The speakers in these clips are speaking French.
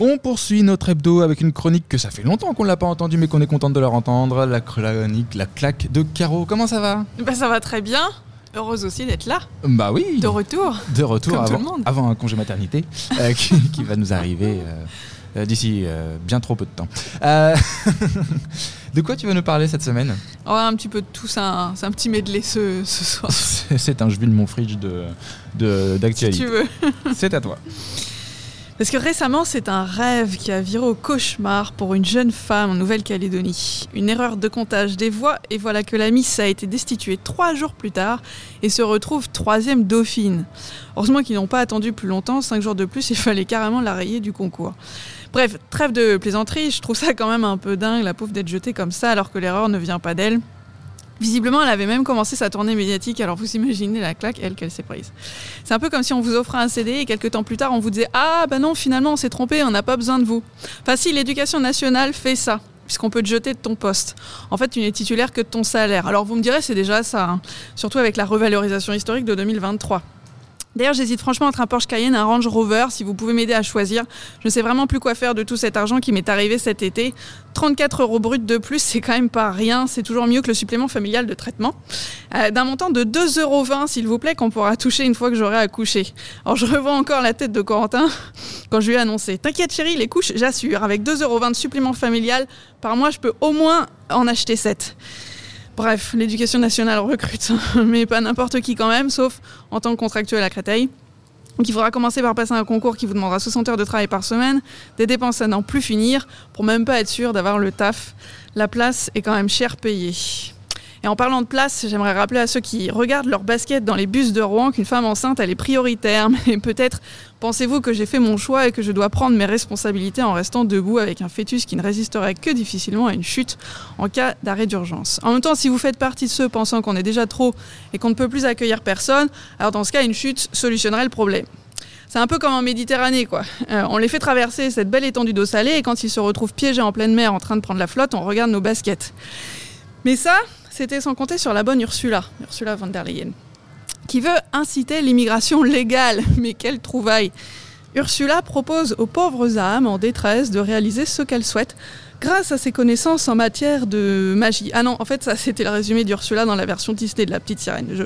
On poursuit notre hebdo avec une chronique que ça fait longtemps qu'on l'a pas entendue, mais qu'on est content de leur entendre. La chronique, la claque de Caro. Comment ça va? Bah ça va très bien. Heureuse aussi d'être là. Bah oui. De retour. De retour avant, le monde. avant un congé maternité euh, qui, qui va nous arriver euh, euh, d'ici euh, bien trop peu de temps. De quoi tu vas nous parler cette semaine? Va un petit peu de tout, c'est un, c'est un petit medley ce, ce soir. C'est un je vide mon fridge de de- si d'actualité. tu veux. C'est à toi. Parce que récemment, c'est un rêve qui a viré au cauchemar pour une jeune femme en Nouvelle-Calédonie. Une erreur de comptage des voix, et voilà que la Miss a été destituée trois jours plus tard et se retrouve troisième dauphine. Heureusement qu'ils n'ont pas attendu plus longtemps, cinq jours de plus, il fallait carrément la rayer du concours. Bref, trêve de plaisanterie, je trouve ça quand même un peu dingue, la pauvre d'être jetée comme ça alors que l'erreur ne vient pas d'elle. Visiblement, elle avait même commencé sa tournée médiatique, alors vous imaginez la claque, elle, qu'elle s'est prise. C'est un peu comme si on vous offrait un CD et quelques temps plus tard, on vous disait Ah, bah non, finalement, on s'est trompé, on n'a pas besoin de vous. Enfin, si, l'éducation nationale fait ça, puisqu'on peut te jeter de ton poste. En fait, tu n'es titulaire que de ton salaire. Alors, vous me direz, c'est déjà ça, hein. surtout avec la revalorisation historique de 2023. D'ailleurs, j'hésite franchement entre un Porsche Cayenne et un Range Rover. Si vous pouvez m'aider à choisir, je ne sais vraiment plus quoi faire de tout cet argent qui m'est arrivé cet été. 34 euros brut de plus, c'est quand même pas rien. C'est toujours mieux que le supplément familial de traitement. Euh, D'un montant de 2,20 euros, s'il vous plaît, qu'on pourra toucher une fois que j'aurai accouché. Alors, je revois encore la tête de Corentin quand je lui ai annoncé T'inquiète, chérie, les couches, j'assure. Avec 2,20 euros de supplément familial, par mois, je peux au moins en acheter 7. Bref, l'éducation nationale recrute, mais pas n'importe qui quand même, sauf en tant que contractuel à Créteil. Donc il faudra commencer par passer un concours qui vous demandera 60 heures de travail par semaine, des dépenses à n'en plus finir, pour même pas être sûr d'avoir le taf. La place est quand même cher payée. Et en parlant de place, j'aimerais rappeler à ceux qui regardent leur basket dans les bus de Rouen qu'une femme enceinte, elle est prioritaire. Mais peut-être pensez-vous que j'ai fait mon choix et que je dois prendre mes responsabilités en restant debout avec un fœtus qui ne résisterait que difficilement à une chute en cas d'arrêt d'urgence. En même temps, si vous faites partie de ceux pensant qu'on est déjà trop et qu'on ne peut plus accueillir personne, alors dans ce cas, une chute solutionnerait le problème. C'est un peu comme en Méditerranée, quoi. Euh, on les fait traverser cette belle étendue d'eau salée et quand ils se retrouvent piégés en pleine mer en train de prendre la flotte, on regarde nos baskets. Mais ça, c'était sans compter sur la bonne Ursula, Ursula von der Leyen, qui veut inciter l'immigration légale. Mais quelle trouvaille Ursula propose aux pauvres âmes en détresse de réaliser ce qu'elles souhaitent grâce à ses connaissances en matière de magie. Ah non, en fait, ça c'était le résumé d'Ursula dans la version Disney de la petite sirène. Je...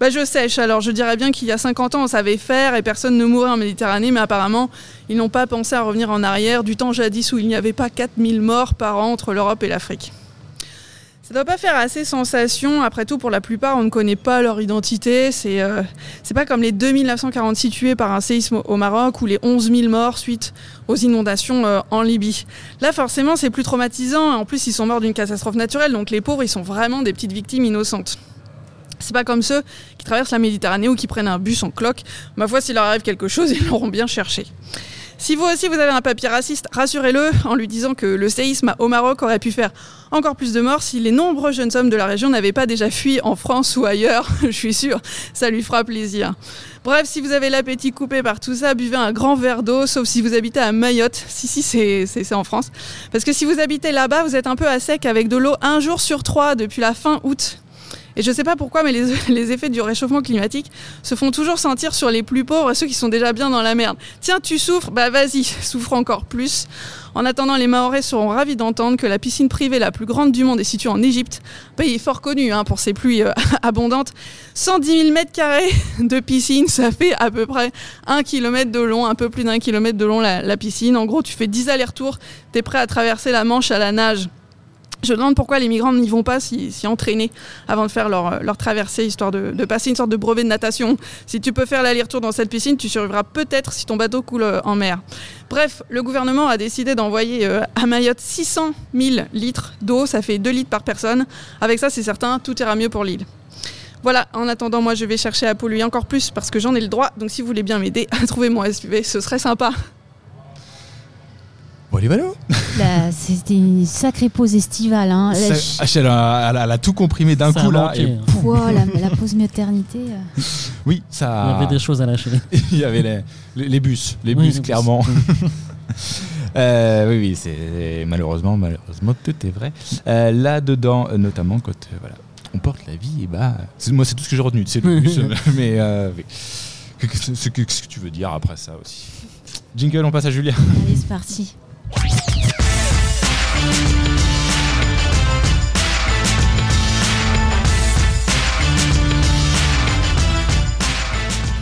Bah, je sèche, alors je dirais bien qu'il y a 50 ans on savait faire et personne ne mourait en Méditerranée, mais apparemment ils n'ont pas pensé à revenir en arrière du temps jadis où il n'y avait pas 4000 morts par an entre l'Europe et l'Afrique. Ça doit pas faire assez sensation. Après tout, pour la plupart, on ne connaît pas leur identité. C'est euh, pas comme les 2946 tués par un séisme au Maroc ou les 11 000 morts suite aux inondations euh, en Libye. Là, forcément, c'est plus traumatisant. En plus, ils sont morts d'une catastrophe naturelle, donc les pauvres, ils sont vraiment des petites victimes innocentes. C'est pas comme ceux qui traversent la Méditerranée ou qui prennent un bus en cloque. Ma foi, s'il leur arrive quelque chose, ils l'auront bien cherché. Si vous aussi vous avez un papier raciste, rassurez-le en lui disant que le séisme au Maroc aurait pu faire encore plus de morts si les nombreux jeunes hommes de la région n'avaient pas déjà fui en France ou ailleurs. Je suis sûre, ça lui fera plaisir. Bref, si vous avez l'appétit coupé par tout ça, buvez un grand verre d'eau, sauf si vous habitez à Mayotte. Si, si, c'est en France. Parce que si vous habitez là-bas, vous êtes un peu à sec avec de l'eau un jour sur trois depuis la fin août. Et je sais pas pourquoi, mais les, effets du réchauffement climatique se font toujours sentir sur les plus pauvres ceux qui sont déjà bien dans la merde. Tiens, tu souffres? Bah vas-y, souffre encore plus. En attendant, les Mahorais seront ravis d'entendre que la piscine privée la plus grande du monde est située en Égypte, pays fort connu hein, pour ses pluies euh, abondantes. 110 000 mètres carrés de piscine, ça fait à peu près un kilomètre de long, un peu plus d'un kilomètre de long la, la piscine. En gros, tu fais 10 allers-retours, t'es prêt à traverser la Manche à la nage. Je demande pourquoi les migrants n'y vont pas s'y entraîner avant de faire leur, leur traversée, histoire de, de passer une sorte de brevet de natation. Si tu peux faire l'aller-retour dans cette piscine, tu survivras peut-être si ton bateau coule euh, en mer. Bref, le gouvernement a décidé d'envoyer euh, à Mayotte 600 000 litres d'eau, ça fait 2 litres par personne. Avec ça, c'est certain, tout ira mieux pour l'île. Voilà, en attendant, moi je vais chercher à polluer encore plus parce que j'en ai le droit. Donc si vous voulez bien m'aider à trouver mon SUV, ce serait sympa. Bon, allez, voilà. Là, C'était une sacrée pause estivale. Hein. Ça- La- ah, elle, a, elle a- elle a tout comprimé d'un Ça a coup là. manqué. Et, Pouah, la, la pause maternité. euh. oui, Il y ça. avait des choses à lâcher. Il y avait les, les- les bus, les Oui, bus les bus. clairement. Euh, oui, oui, c'est malheureusement, malheureusement, tout est vrai. Euh, Là-dedans, euh, notamment quand euh, voilà, on porte la vie, et bah, c'est- moi c'est tout ce que j'ai retenu, c'est le bus, mais euh, oui. Que- que- ce que, ce que tu veux dire après ça aussi. Jingle, on passe à Julien. Allez, c'est parti.